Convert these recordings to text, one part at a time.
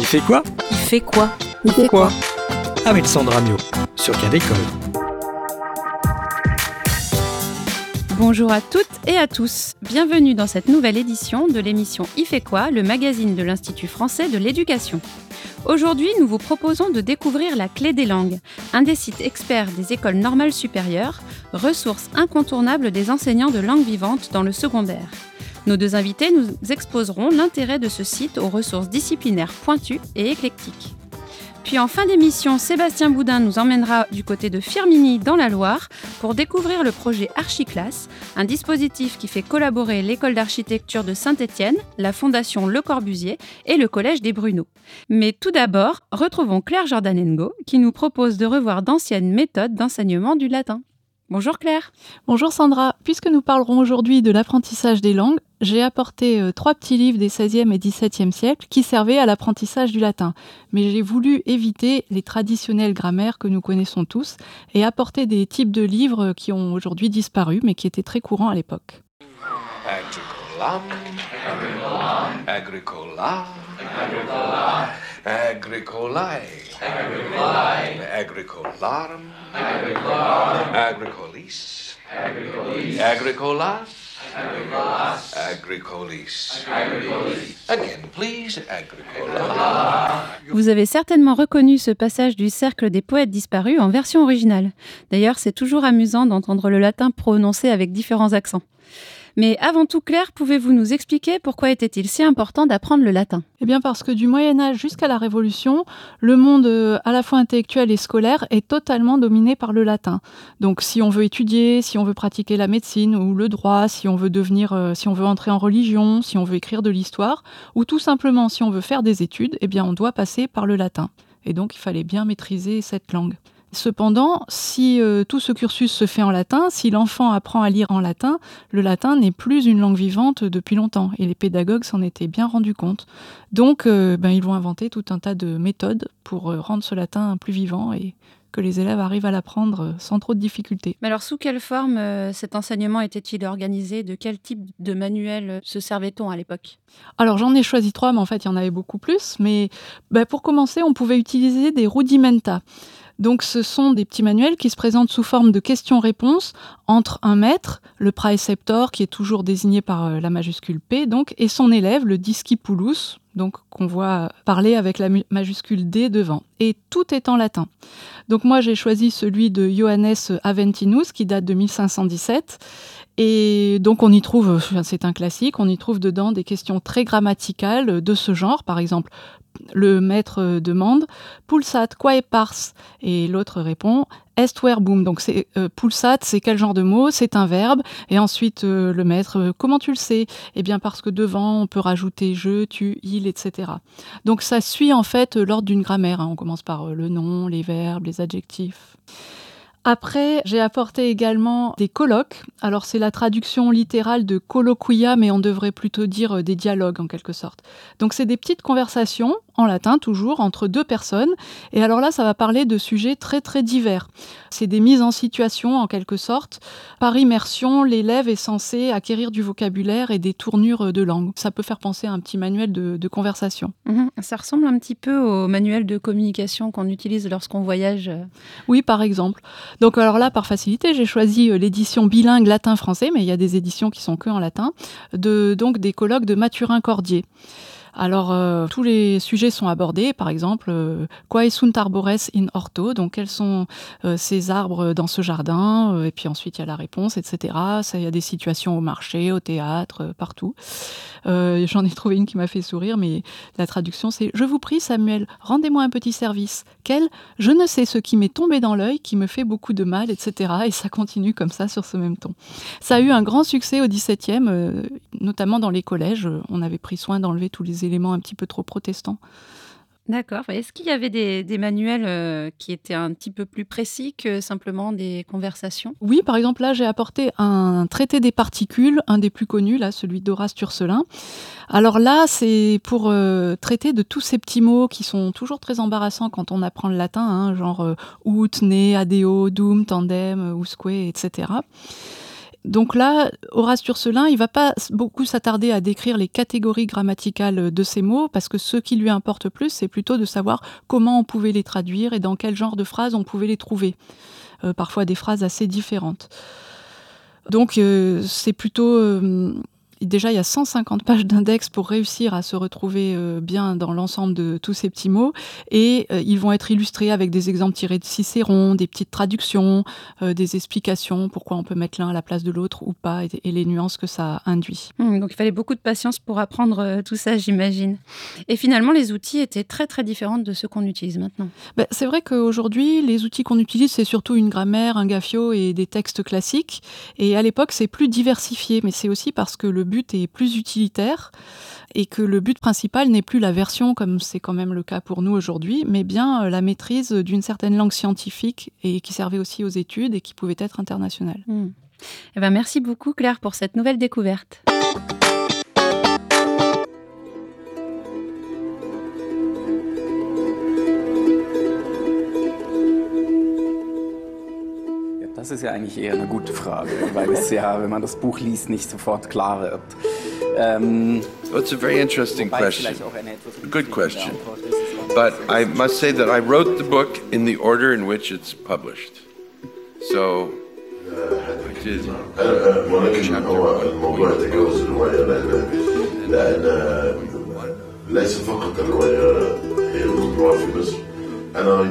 Il fait quoi? Il fait quoi? Il fait quoi? Avec Sandra Mio sur Cadécole. Bonjour à toutes et à tous. Bienvenue dans cette nouvelle édition de l'émission Il fait quoi, le magazine de l'Institut français de l'éducation. Aujourd'hui, nous vous proposons de découvrir la clé des langues, un des sites experts des écoles normales supérieures, ressource incontournable des enseignants de langue vivante dans le secondaire. Nos deux invités nous exposeront l'intérêt de ce site aux ressources disciplinaires pointues et éclectiques. Puis en fin d'émission, Sébastien Boudin nous emmènera du côté de Firminy dans la Loire pour découvrir le projet Archiclass, un dispositif qui fait collaborer l'école d'architecture de Saint-Étienne, la fondation Le Corbusier et le collège des Bruneaux. Mais tout d'abord, retrouvons Claire Jordanengo qui nous propose de revoir d'anciennes méthodes d'enseignement du latin. Bonjour Claire. Bonjour Sandra. Puisque nous parlerons aujourd'hui de l'apprentissage des langues, j'ai apporté euh, trois petits livres des 16e et 17e siècles qui servaient à l'apprentissage du latin. Mais j'ai voulu éviter les traditionnelles grammaires que nous connaissons tous et apporter des types de livres qui ont aujourd'hui disparu mais qui étaient très courants à l'époque. Agricolam, agricola, agricolae, agricolarum, agricolis, agricolas, agricolis. Again, please, agricola. Vous avez certainement reconnu ce passage du Cercle des poètes disparus en version originale. D'ailleurs, c'est toujours amusant d'entendre le latin prononcé avec différents accents. Mais avant tout, Claire, pouvez-vous nous expliquer pourquoi était-il si important d'apprendre le latin? Eh bien parce que du Moyen Âge jusqu'à la Révolution, le monde euh, à la fois intellectuel et scolaire est totalement dominé par le latin. Donc si on veut étudier, si on veut pratiquer la médecine ou le droit, si on veut devenir, euh, si on veut entrer en religion, si on veut écrire de l'histoire, ou tout simplement si on veut faire des études, eh bien on doit passer par le latin. Et donc il fallait bien maîtriser cette langue. Cependant, si euh, tout ce cursus se fait en latin, si l'enfant apprend à lire en latin, le latin n'est plus une langue vivante depuis longtemps et les pédagogues s'en étaient bien rendus compte. Donc, euh, ben, ils vont inventer tout un tas de méthodes pour euh, rendre ce latin plus vivant et que les élèves arrivent à l'apprendre sans trop de difficultés. Mais alors, sous quelle forme euh, cet enseignement était-il organisé? De quel type de manuel se servait-on à l'époque? Alors, j'en ai choisi trois, mais en fait, il y en avait beaucoup plus. Mais ben, pour commencer, on pouvait utiliser des rudimenta. Donc ce sont des petits manuels qui se présentent sous forme de questions-réponses entre un maître, le praeceptor qui est toujours désigné par euh, la majuscule P donc et son élève le discipulus donc qu'on voit parler avec la majuscule D devant et tout est en latin. Donc moi j'ai choisi celui de Johannes Aventinus qui date de 1517 et donc on y trouve, c'est un classique, on y trouve dedans des questions très grammaticales de ce genre, par exemple le maître demande pulsat quae pars et l'autre répond est verbum. Donc c'est euh, pulsat, c'est quel genre de mot? C'est un verbe. Et ensuite euh, le maître, euh, comment tu le sais? Eh bien parce que devant on peut rajouter je, tu, il, etc. Donc ça suit en fait l'ordre d'une grammaire. hein. On commence par euh, le nom, les verbes, les adjectifs. Après, j'ai apporté également des colloques. Alors, c'est la traduction littérale de colloquia, mais on devrait plutôt dire euh, des dialogues en quelque sorte. Donc, c'est des petites conversations, en latin toujours, entre deux personnes. Et alors là, ça va parler de sujets très très divers. C'est des mises en situation en quelque sorte. Par immersion, l'élève est censé acquérir du vocabulaire et des tournures de langue. Ça peut faire penser à un petit manuel de, de conversation. Mhm. Ça ressemble un petit peu au manuel de communication qu'on utilise lorsqu'on voyage. euh. Oui, par exemple. Donc alors là, par facilité, j'ai choisi euh, l'édition bilingue latin-français, mais il y a des éditions qui sont que en latin, de, donc des colloques de Mathurin Cordier. Alors, euh, tous les sujets sont abordés, par exemple, euh, sunt arbores in orto, donc quels sont euh, ces arbres dans ce jardin, euh, et puis ensuite il y a la réponse, etc. Il y a des situations au marché, au théâtre, partout. J'en ai trouvé une qui m'a fait sourire, mais la traduction c'est Je vous prie, Samuel, rendez-moi un petit service. Quel? Je ne sais ce qui m'est tombé dans l'œil, qui me fait beaucoup de mal, etc. Et ça continue comme ça sur ce même ton. Ça a eu un grand succès au XVIIe, euh, notamment dans les collèges. On avait pris soin d'enlever tous les éléments un petit peu trop protestants. D'accord. Est-ce qu'il y avait des, des manuels euh, qui étaient un petit peu plus précis que simplement des conversations? Oui, par exemple, là, j'ai apporté un traité des particules, un des plus connus, là, celui d'Horace Turcelin. Alors là, c'est pour euh, traiter de tous ces petits mots qui sont toujours très embarrassants quand on apprend le latin, hein, genre euh, ut, ne, adeo, dum, tandem, usque, etc. Donc là, Horace Turcelin, il va pas beaucoup s'attarder à décrire les catégories grammaticales de ces mots, parce que ce qui lui importe plus, c'est plutôt de savoir comment on pouvait les traduire et dans quel genre de phrases on pouvait les trouver. Euh, parfois des phrases assez différentes. Donc euh, c'est plutôt euh, déjà, il y a 150 pages d'index pour réussir à se retrouver euh, bien dans l'ensemble de tous ces petits mots. Et euh, ils vont être illustrés avec des exemples tirés de Cicéron, des petites traductions, euh, des explications, pourquoi on peut mettre l'un à la place de l'autre ou pas, et, les nuances que ça induit. Mmh, donc il fallait beaucoup de patience pour apprendre tout ça, j'imagine. Et finalement, les outils étaient très très différents de ceux qu'on utilise maintenant. Ben, c'est vrai qu'aujourd'hui, les outils qu'on utilise, c'est surtout une grammaire, un gaffio et des textes classiques. Et à l'époque, c'est plus diversifié, mais c'est aussi parce que le but est plus utilitaire et que le but principal n'est plus la version comme c'est quand même le cas pour nous aujourd'hui, mais bien euh, la maîtrise d'une certaine langue scientifique et qui servait aussi aux études et qui pouvait être internationale. Hmm. Eh ben merci beaucoup Claire pour cette nouvelle découverte. Das ist ja eigentlich eher eine gute Frage, weil es ja, wenn man das Buch liest, nicht sofort klar wird. Um, well, it's a very interesting question. Good question. But I must say that I wrote the book in the order in which it's published. So I did ولكن الموضوع يتجاوز الرواية لأن لأن ليس فقط الرواية هي الممنوعة في مصر أنا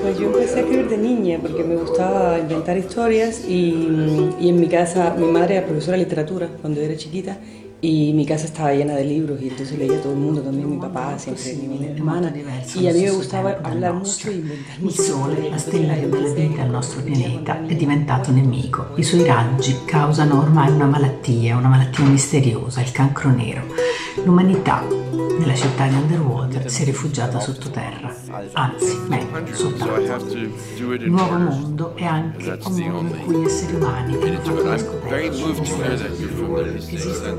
Pues yo empecé a escribir de niña porque me gustaba inventar historias y, y, en mi casa mi madre era profesora de literatura cuando era chiquita y mi casa estaba llena de libros y entonces leía todo el mundo, también mi papá, siempre mi hermana y a mí me gustaba hablar mucho e inventar Il Sole, la stella che dà la vita al nostro pianeta, è diventato nemico. I suoi raggi causano ormai una malattia, una malattia misteriosa, il cancro nero. L'umanità nella città di Underwater si è rifugiata sottoterra, anzi, meglio, sott'acqua. Il nuovo mondo è anche un mondo in cui gli esseri umani hanno fatto la scoperta esistono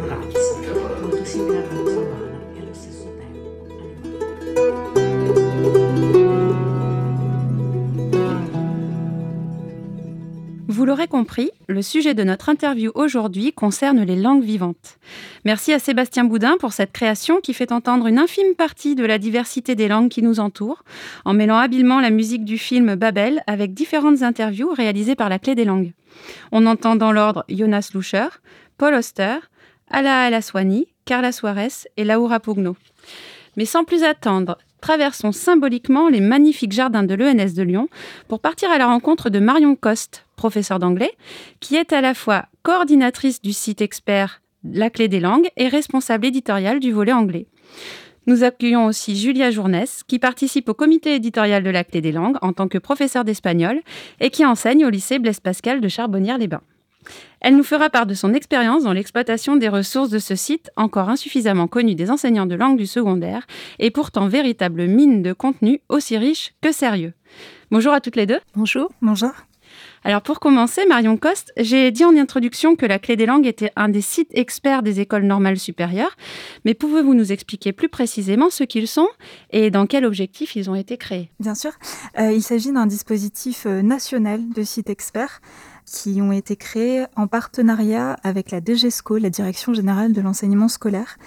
razze molto simili alla razza l'aurez compris, le sujet de notre interview aujourd'hui concerne les langues vivantes. Merci à Sébastien Boudin pour cette création qui fait entendre une infime partie de la diversité des langues qui nous entourent, en mêlant habilement la musique du film Babel avec différentes interviews réalisées par la Clé des langues. On entend dans l'ordre Jonas Luscher, Paul Oster, Ala Alaswani, Carla Suarez et Laura Pugno. Mais sans plus attendre, traversons symboliquement les magnifiques jardins de l'ENS de Lyon pour partir à la rencontre de Marion Coste, professeure d'anglais, qui est à la fois coordinatrice du site expert La Clé des langues et responsable éditoriale du volet anglais. Nous accueillons aussi Julia Journès, qui participe au comité éditorial de La Clé des langues en tant que professeure d'espagnol et qui enseigne au lycée Blaise Pascal de Charbonnières-les-Bains. Elle nous fera part de son expérience dans l'exploitation des ressources de ce site, encore insuffisamment connu des enseignants de langue du secondaire, et pourtant véritable mine de contenu aussi riche que sérieux. Bonjour à toutes les deux. Bonjour. Bonjour. Alors pour commencer, Marion Coste, j'ai dit en introduction que la Clé des langues était un des sites experts des écoles normales supérieures, mais pouvez-vous nous expliquer plus précisément ce qu'ils sont et dans quel objectif ils ont été créés? Bien sûr, euh, il s'agit d'un dispositif euh, national de sites experts qui ont été créés en partenariat avec la DGESCO, la Direction générale de l'enseignement scolaire.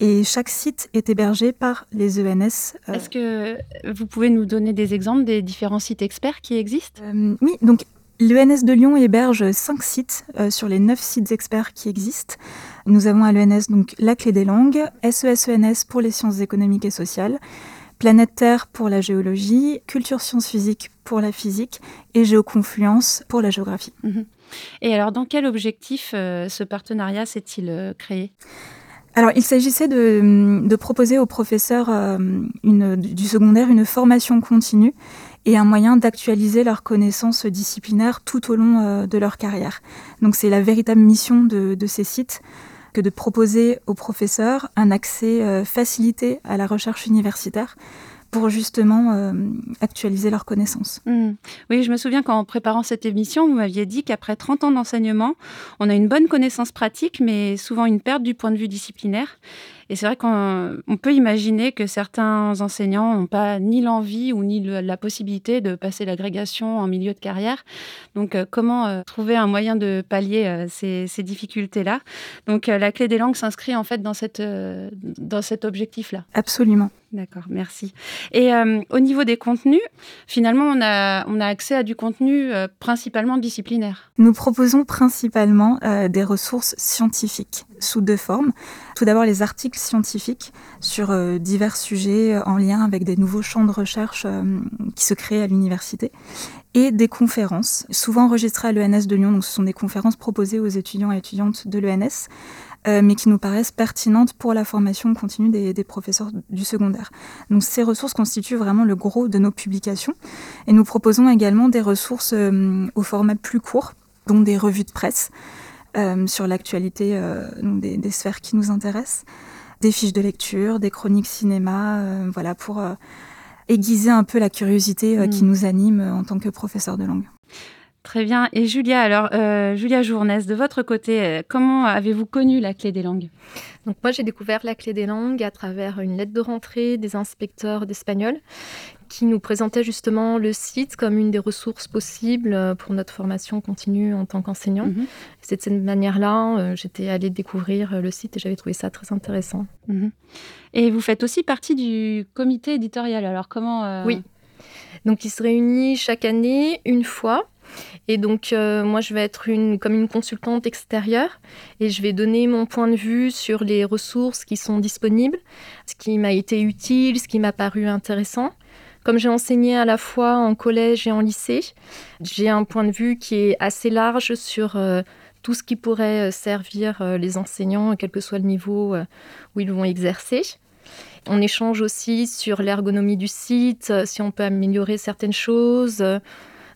Et chaque site est hébergé par les ENS. Euh, Est-ce que vous pouvez nous donner des exemples des différents sites experts qui existent? Euh, Oui, donc l'ENS de Lyon héberge cinq sites euh, sur les neuf sites experts qui existent. Nous avons à l'ENS donc la clé des langues, SES-ENS pour les sciences économiques et sociales, Planète Terre pour la géologie, Culture Sciences Physiques pour la physique et Géoconfluence pour la géographie. Mhm. Et alors, dans quel objectif euh, ce partenariat s'est-il euh, créé? Alors, il s'agissait de, de, proposer aux professeurs euh, une, du secondaire une formation continue et un moyen d'actualiser leurs connaissances disciplinaires tout au long euh, de leur carrière. Donc, c'est la véritable mission de, ces sites que de proposer aux professeurs un accès euh, facilité à la recherche universitaire pour justement euh, actualiser leurs connaissances. Mmh. Oui, je me souviens qu'en préparant cette émission, vous m'aviez dit qu'après 30 ans d'enseignement, on a une bonne connaissance pratique, mais souvent une perte du point de vue disciplinaire. Et c'est vrai qu'on peut imaginer que certains enseignants n'ont pas ni l'envie ou ni la possibilité de passer l'agrégation en milieu de carrière. Donc, euh, comment euh, trouver un moyen de pallier euh, ces, difficultés-là? Donc, la clé des langues s'inscrit en fait dans, cette, dans cet objectif-là. Absolument. D'accord, merci. Et au niveau des contenus, finalement, on a, on a accès à du contenu principalement disciplinaire. Nous proposons principalement des ressources scientifiques sous deux formes. Tout d'abord, les articles scientifiques sur euh, divers sujets euh, en lien avec des nouveaux champs de recherche euh, qui se créent à l'université et des conférences, souvent enregistrées à l'ENS de Lyon. Donc, ce sont des conférences proposées aux étudiants et étudiantes de l'ENS, mais qui nous paraissent pertinentes pour la formation continue des, professeurs du secondaire. Donc, ces ressources constituent vraiment le gros de nos publications. Et nous proposons également des ressources au format plus court, dont des revues de presse. sur l'actualité des, des, sphères qui nous intéressent, des fiches de lecture, des chroniques cinéma, euh, voilà, pour euh, aiguiser un peu la curiosité euh, qui mm. nous anime en tant que professeur de langue. Très bien. Et Julia, alors, Julia Journès, de votre côté, comment avez-vous connu la clé des langues? Donc moi, j'ai découvert la clé des langues à travers une lettre de rentrée des inspecteurs d'espagnol qui nous présentait justement le site comme une des ressources possibles euh, pour notre formation continue en tant qu'enseignant. Mhm. C'est de cette manière-là, euh, j'étais allée découvrir euh, le site et j'avais trouvé ça très intéressant. Mhm. Et vous faites aussi partie du comité éditorial. Alors comment Oui. Donc il se réunit chaque année une fois. Et donc, moi, je vais être une, comme une consultante extérieure et je vais donner mon point de vue sur les ressources qui sont disponibles, ce qui m'a été utile, ce qui m'a paru intéressant. Comme j'ai enseigné à la fois en collège et en lycée, j'ai un point de vue qui est assez large sur euh, tout ce qui pourrait euh, servir euh, les enseignants, quel que soit le niveau où ils vont exercer. On échange aussi sur l'ergonomie du site, si on peut améliorer certaines choses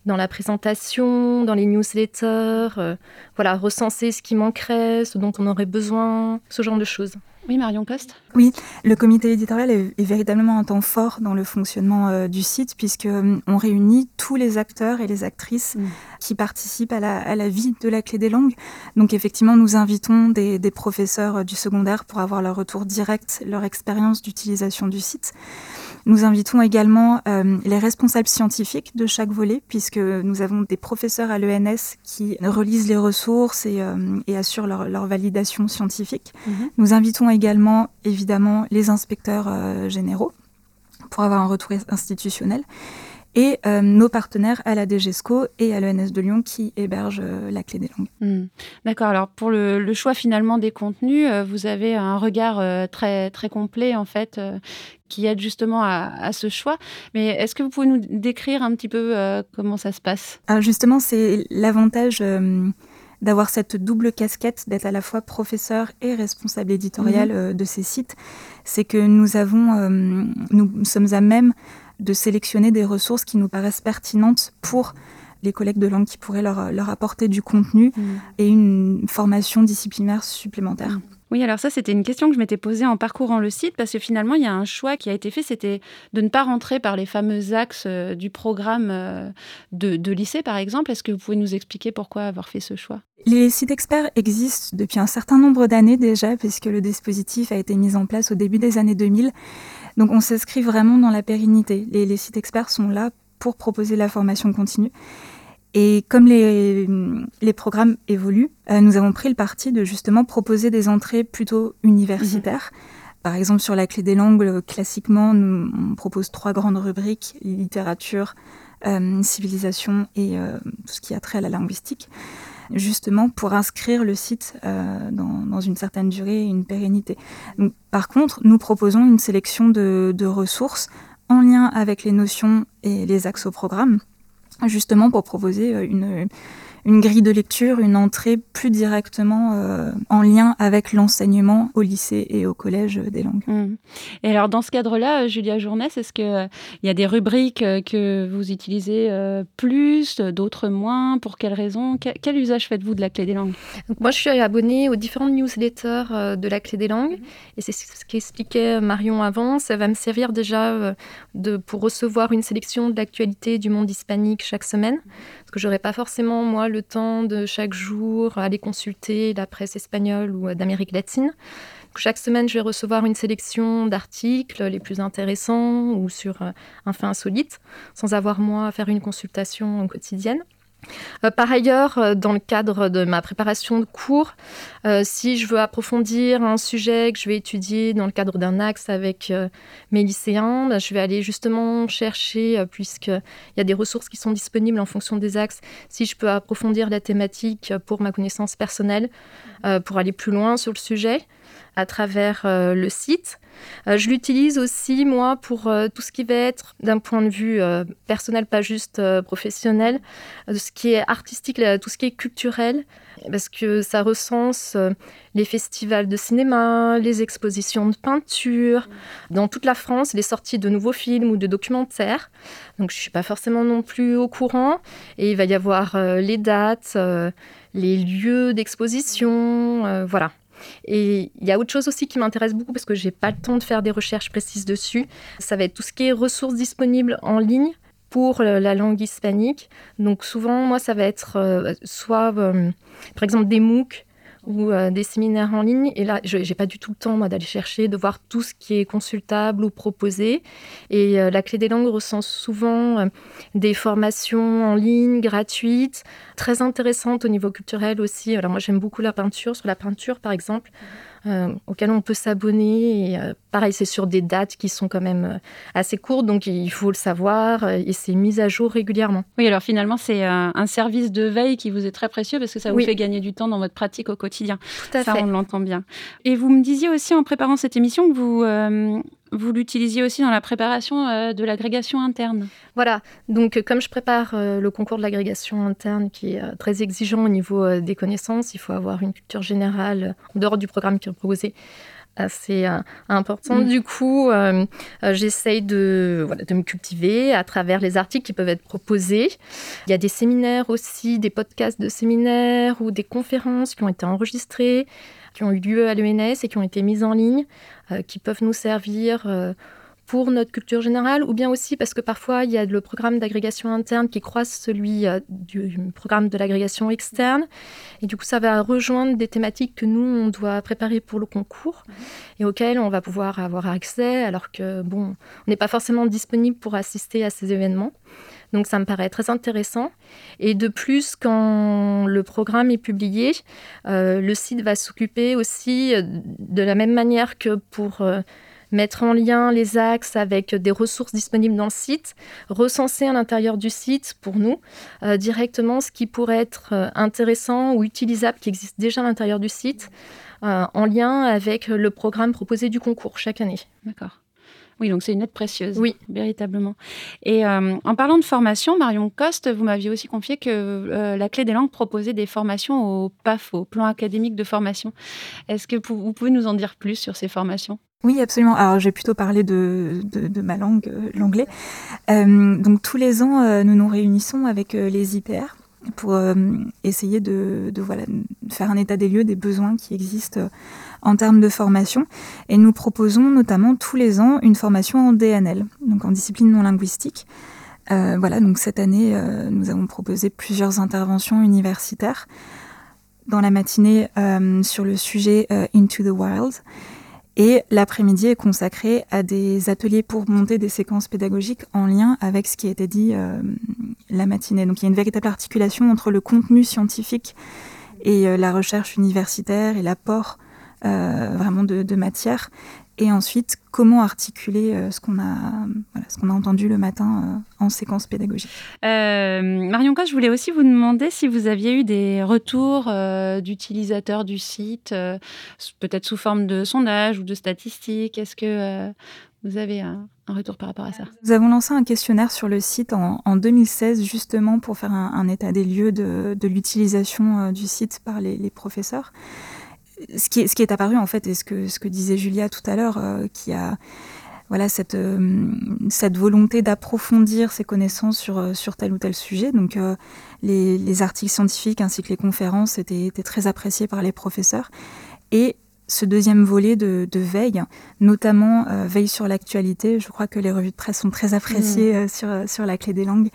dans la présentation, dans les newsletters, voilà, recenser ce qui manquerait, ce dont on aurait besoin, ce genre de choses. Oui, Marion Coste Oui, le comité éditorial est, véritablement un temps fort dans le fonctionnement euh, du site, puisqu'on euh, on réunit tous les acteurs et les actrices mm. qui participent à la, vie de la clé des langues. Donc effectivement, nous invitons des, des professeurs euh, du secondaire pour avoir leur retour direct, leur expérience d'utilisation du site. Nous invitons également euh, les responsables scientifiques de chaque volet, puisque nous avons des professeurs à l'ENS qui relisent les ressources et, assurent leur, validation scientifique. Mhm. Nous invitons également, évidemment, les inspecteurs euh, généraux pour avoir un retour institutionnel et euh, nos partenaires à la DGESCO et à l'ENS de Lyon qui hébergent euh, la clé des langues. Hmm. D'accord. Alors pour le, choix finalement des contenus, euh, vous avez un regard très très complet en fait qui aide justement à, ce choix. Mais est-ce que vous pouvez nous décrire un petit peu comment ça se passe? Alors Justement, c'est l'avantage d'avoir cette double casquette, d'être à la fois professeur et responsable éditorial mhm. de ces sites, c'est que nous avons, nous sommes à même de sélectionner des ressources qui nous paraissent pertinentes pour les collègues de langue qui pourraient leur, leur apporter du contenu mm. et une formation disciplinaire supplémentaire. Mm. Oui, alors ça, c'était une question que je m'étais posée en parcourant le site, parce que finalement, il y a un choix qui a été fait, c'était de ne pas rentrer par les fameux axes euh, du programme euh, de, de lycée, par exemple. Est-ce que vous pouvez nous expliquer pourquoi avoir fait ce choix? Les sites experts existent depuis un certain nombre d'années déjà, puisque le dispositif a été mis en place au début des années 2000. Donc on s'inscrit vraiment dans la pérennité. Les, sites experts sont là pour proposer la formation continue. Et comme les, programmes évoluent, euh, nous avons pris le parti de justement proposer des entrées plutôt universitaires. Mhm. Par exemple, sur la clé des langues, classiquement, nous, on propose trois grandes rubriques, littérature, euh, civilisation et euh, tout ce qui a trait à la linguistique justement pour inscrire le site euh, dans, une certaine durée et une pérennité. par contre, nous proposons une sélection de, ressources en lien avec les notions et les axes au programme, justement pour proposer euh, une, une grille de lecture, une entrée plus directement euh, en lien avec l'enseignement au lycée et au collège des langues. Mmh. Et alors dans ce cadre-là, Julia Journès, est-ce qu'il il y a des rubriques que vous utilisez plus, d'autres moins Pour quelles raisons? Quel, usage faites-vous de la clé des langues? Moi, je suis abonnée aux différentes newsletters de la clé des langues. Et c'est ce qu'expliquait Marion avant. Ça va me servir déjà de, pour recevoir une sélection de l'actualité du monde hispanique chaque semaine. Que j'aurais pas forcément, moi, le temps de chaque jour aller consulter la presse espagnole ou d'Amérique latine. chaque semaine, je vais recevoir une sélection d'articles les plus intéressants ou sur un fait insolite, sans avoir moi à faire une consultation quotidienne. Euh, par ailleurs, euh, dans le cadre de ma préparation de cours, euh, si je veux approfondir un sujet que je vais étudier dans le cadre d'un axe avec mes lycéens, bah, je vais aller justement chercher, puisqu'il y a des ressources qui sont disponibles en fonction des axes, si je peux approfondir la thématique pour ma connaissance personnelle, pour aller plus loin sur le sujet à travers le site. Euh, je l'utilise aussi, moi, pour euh, tout ce qui va être, d'un point de vue euh, personnel, pas juste professionnel, ce qui est artistique, tout ce qui est culturel, parce que ça recense les festivals de cinéma, les expositions de peinture, dans toute la France, les sorties de nouveaux films ou de documentaires. Donc je ne suis pas forcément non plus au courant. Et il va y avoir les dates, les lieux d'exposition, voilà. Et il y a autre chose aussi qui m'intéresse beaucoup parce que j'ai pas le temps de faire des recherches précises dessus. Ça va être tout ce qui est ressources disponibles en ligne pour la langue hispanique. Donc souvent, moi, ça va être euh, soit, euh, par exemple, des MOOC ou euh, des séminaires en ligne. Et là, je n'ai pas du tout le temps d'aller chercher, de voir tout ce qui est consultable ou proposé. Et euh, la clé des langues recense souvent euh, des formations en ligne gratuites, très intéressantes au niveau culturel aussi. Alors moi, j'aime beaucoup la peinture. Sur la peinture, par exemple, auquel on peut s'abonner. Et, pareil, c'est sur des dates qui sont quand même euh, assez courtes, donc il faut le savoir et c'est mis à jour régulièrement. Oui, alors finalement, c'est un service de veille qui vous est très précieux parce que ça vous fait gagner du temps dans votre pratique au quotidien. Tout à ça, fait. on l'entend bien. Et vous me disiez aussi en préparant cette émission que vous vous l'utilisiez aussi dans la préparation euh, de l'agrégation interne. Voilà, donc euh, comme je prépare euh, le concours de l'agrégation interne qui est très exigeant au niveau des connaissances, il faut avoir une culture générale en dehors du programme qui est proposé assez important. Mm. Du coup, j'essaye de, de me cultiver à travers les articles qui peuvent être proposés. Il y a des séminaires aussi, des podcasts de séminaires ou des conférences qui ont été enregistrées qui ont eu lieu à l'ENS et qui ont été mises en ligne, euh, qui peuvent nous servir euh, pour notre culture générale, ou bien aussi parce que parfois il y a le programme d'agrégation interne qui croise celui euh, du programme de l'agrégation externe, et du coup ça va rejoindre des thématiques que nous on doit préparer pour le concours et auxquelles on va pouvoir avoir accès, alors que bon, on n'est pas forcément disponible pour assister à ces événements. Donc ça me paraît très intéressant. Et de plus, quand le programme est publié, euh, le site va s'occuper aussi euh, de la même manière que pour euh, mettre en lien les axes avec des ressources disponibles dans le site, recenser à l'intérieur du site pour nous directement ce qui pourrait être intéressant ou utilisable qui existe déjà à l'intérieur du site en lien avec le programme proposé du concours chaque année. D'accord. Oui, donc c'est une aide précieuse. Oui. Véritablement. Et euh, en parlant de formation, Marion Coste, vous m'aviez aussi confié que euh, la Clé des langues proposait des formations au PAF, au plan académique de formation. Est-ce que vous pouvez nous en dire plus sur ces formations? Oui, absolument. Alors, j'ai plutôt parlé de, ma langue, euh, l'anglais. donc, tous les ans, nous nous réunissons avec les IPR pour essayer de, faire un état des lieux des besoins qui existent en termes de formation. Et nous proposons notamment tous les ans une formation en DNL, donc en discipline non linguistique. Euh, voilà, donc cette année, euh, nous avons proposé plusieurs interventions universitaires dans la matinée euh, sur le sujet Into the Wild. Et l'après-midi est consacré à des ateliers pour monter des séquences pédagogiques en lien avec ce qui a été dit la matinée. Donc il y a une véritable articulation entre le contenu scientifique et la recherche universitaire et l'apport euh, vraiment de, matière. Et ensuite, comment articuler euh, ce qu'on a, ce qu'on a entendu le matin euh, en séquence pédagogique. Marion Coste, je voulais aussi vous demander si vous aviez eu des retours d'utilisateurs du site, peut-être sous forme de sondage ou de statistiques. Est-ce que vous avez un, retour par rapport à ça? Nous avons lancé un questionnaire sur le site en, 2016 justement pour faire un, état des lieux de, l'utilisation euh, du site par les, professeurs. Ce qui, est, ce qui, est, apparu en fait, et ce que, ce que disait Julia tout à l'heure, euh, qui a voilà cette, euh, cette volonté d'approfondir ses connaissances sur, sur tel ou tel sujet. Donc les, les, articles scientifiques ainsi que les conférences étaient, étaient très appréciés par les professeurs. Et ce deuxième volet de, veille, notamment euh, veille sur l'actualité. Je crois que les revues de presse sont très appréciées mmh. euh, sur, euh, sur la clé des langues.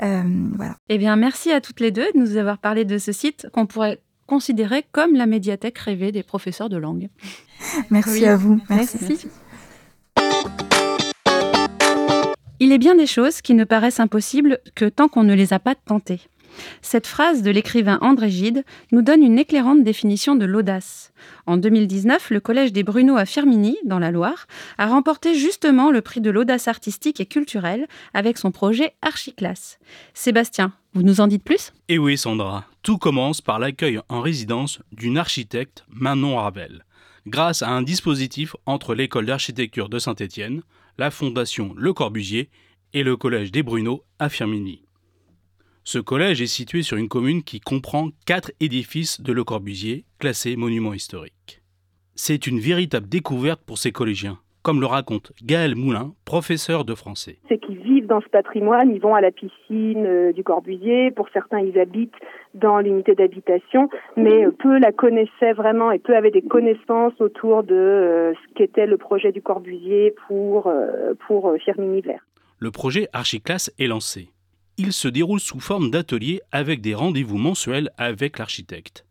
voilà. Eh bien, merci à toutes les deux de nous avoir parlé de ce site qu'on pourrait considérer comme la médiathèque rêvée des professeurs de langue. Merci à vous. merci. Il est bien des choses qui ne paraissent impossibles que tant qu'on ne les a pas tentées. Cette phrase de l'écrivain André Gide nous donne une éclairante définition de l'audace. En 2019, le Collège des Bruneaux à Firminy, dans la Loire, a remporté justement le prix de l'audace artistique et culturelle avec son projet Archiclasse. Sébastien, vous nous en dites plus? Eh oui, Sandra. Tout commence par l'accueil en résidence d'une architecte, Manon Ravel, grâce à un dispositif entre l'école d'architecture de Saint-Étienne, la fondation Le Corbusier et le Collège des Bruneaux à Firminy. Ce collège est situé sur une commune qui comprend quatre édifices de Le Corbusier, classés monuments historiques. C'est une véritable découverte pour ces collégiens, comme le raconte Gaël Moulin, professeur de français. C'est qu'ils vivent dans ce patrimoine, ils vont à la piscine euh, du Corbusier, pour certains ils habitent dans l'unité d'habitation, mais euh, peu la connaissaient vraiment et peu avaient des connaissances autour de euh, ce qu'était le projet du Corbusier pour, pour Firminy-Vert. Le projet Archiclasse est lancé il se déroule sous forme d'ateliers avec des rendez-vous mensuels avec l'architecte.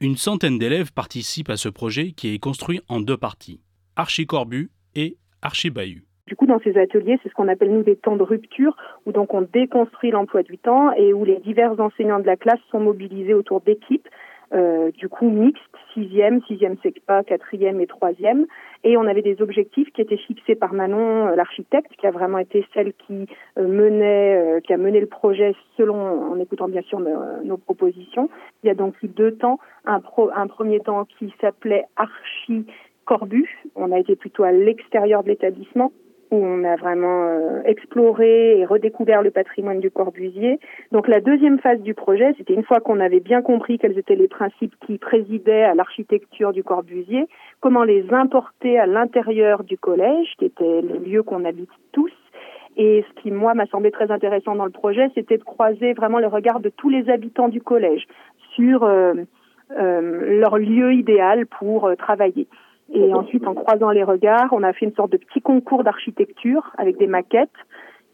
Une centaine d'élèves participent à ce projet qui est construit en deux parties, Archicorbu et Archibahu. Du coup, dans ces ateliers, c'est ce qu'on appelle nous des temps de rupture, où donc on déconstruit l'emploi du temps et où les divers enseignants de la classe sont mobilisés autour d'équipes euh, du coup mixte, sixième, sixième SECPA, quatrième et troisième. Et on avait des objectifs qui étaient fixés par Manon, euh, l'architecte, qui a vraiment été celle qui euh, menait, qui a mené le projet selon, en écoutant bien sûr nos, propositions. Il y a donc eu deux temps. Un, premier temps qui s'appelait Archi Corbu. On a été plutôt à l'extérieur de l'établissement où on a vraiment euh, exploré et redécouvert le patrimoine du Corbusier. Donc la deuxième phase du projet, c'était une fois qu'on avait bien compris quels étaient les principes qui présidaient à l'architecture du Corbusier, comment les importer à l'intérieur du collège, qui était le lieu qu'on habite tous. Et ce qui, moi, m'a semblé très intéressant dans le projet, c'était de croiser vraiment le regard de tous les habitants du collège sur euh, euh, leur lieu idéal pour travailler. Et ensuite, en croisant les regards, on a fait une sorte de petit concours d'architecture avec des maquettes.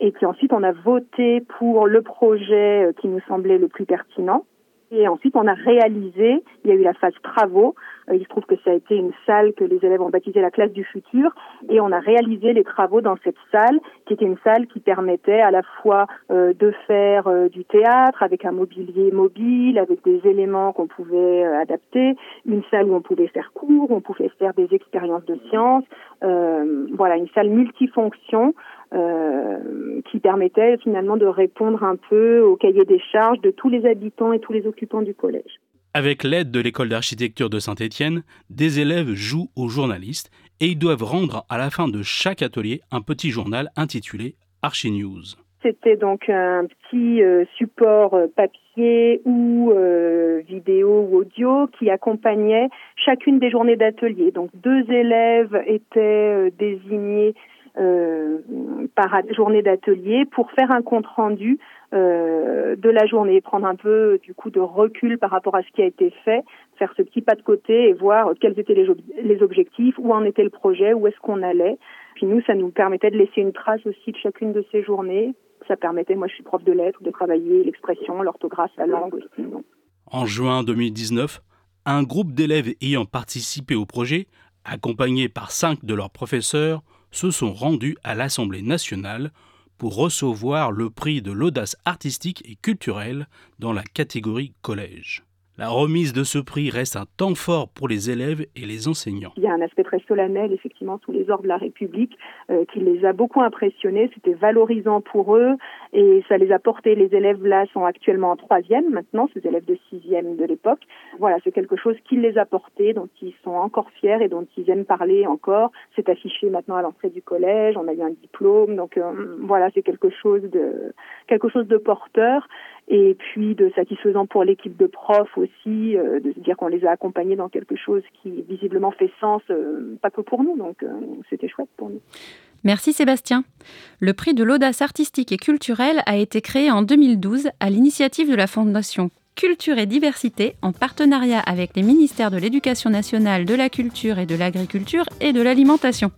Et puis ensuite, on a voté pour le projet qui nous semblait le plus pertinent. Et ensuite, on a réalisé, il y a eu la phase travaux. Euh, il se trouve que ça a été une salle que les élèves ont baptisée la classe du futur. Et on a réalisé les travaux dans cette salle, qui était une salle qui permettait à la fois euh, de faire euh, du théâtre avec un mobilier mobile, avec des éléments qu'on pouvait adapter, une salle où on pouvait faire cours, on pouvait faire des expériences de sciences. voilà, une salle multifonction euh, qui permettait finalement de répondre un peu au cahier des charges de tous les habitants et tous les occupants du collège. Avec l'aide de l'école d'architecture de Saint-Étienne, des élèves jouent aux journalistes et ils doivent rendre à la fin de chaque atelier un petit journal intitulé ArchiNews. C'était donc un petit euh, support euh, papier ou vidéo ou audio qui accompagnait chacune des journées d'atelier. Donc deux élèves étaient désignés euh, par journée d'atelier pour faire un compte rendu euh, de la journée, prendre un peu du coup de recul par rapport à ce qui a été fait, faire ce petit pas de côté et voir quels étaient les, objectifs, où en était le projet, où est-ce qu'on allait. Puis nous, ça nous permettait de laisser une trace aussi de chacune de ces journées. Ça permettait, moi je suis prof de lettres, de travailler l'expression, l'orthographe, la langue aussi. En juin 2019, un groupe d'élèves ayant participé au projet, accompagné par cinq de leurs professeurs, se sont rendus à l'Assemblée nationale pour recevoir le prix de l'audace artistique et culturelle dans la catégorie collège. La remise de ce prix reste un temps fort pour les élèves et les enseignants. Il y a un aspect très solennel, effectivement, sous les ordres de la République, euh, qui les a beaucoup impressionnés. C'était valorisant pour eux et ça les a portés. Les élèves là sont actuellement en troisième maintenant, ces élèves de sixième de l'époque. Voilà, c'est quelque chose qui les a portés, dont ils sont encore fiers et dont ils aiment parler encore. C'est affiché maintenant à l'entrée du collège. On a eu un diplôme, donc euh, voilà, c'est quelque chose de quelque chose de porteur et puis de satisfaisant pour l'équipe de profs aussi, euh, de se dire qu'on les a accompagnés dans quelque chose qui visiblement fait sens, euh, pas que pour nous, donc euh, c'était chouette pour nous. Merci Sébastien. Le prix de l'audace artistique et culturelle a été créé en 2012 à l'initiative de la Fondation Culture et Diversité en partenariat avec les ministères de l'Éducation nationale, de la Culture et de l'Agriculture et de l'Alimentation.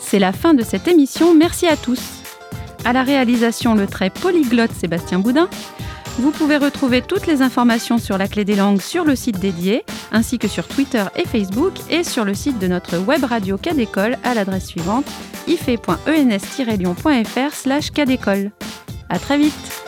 C'est la fin de cette émission, merci à tous. À la réalisation, le très polyglotte Sébastien Boudin. Vous pouvez retrouver toutes les informations sur la clé des langues sur le site dédié, ainsi que sur Twitter et Facebook, et sur le site de notre web radio Cadécole à l'adresse suivante ife.ens-lyon.fr slash. À très vite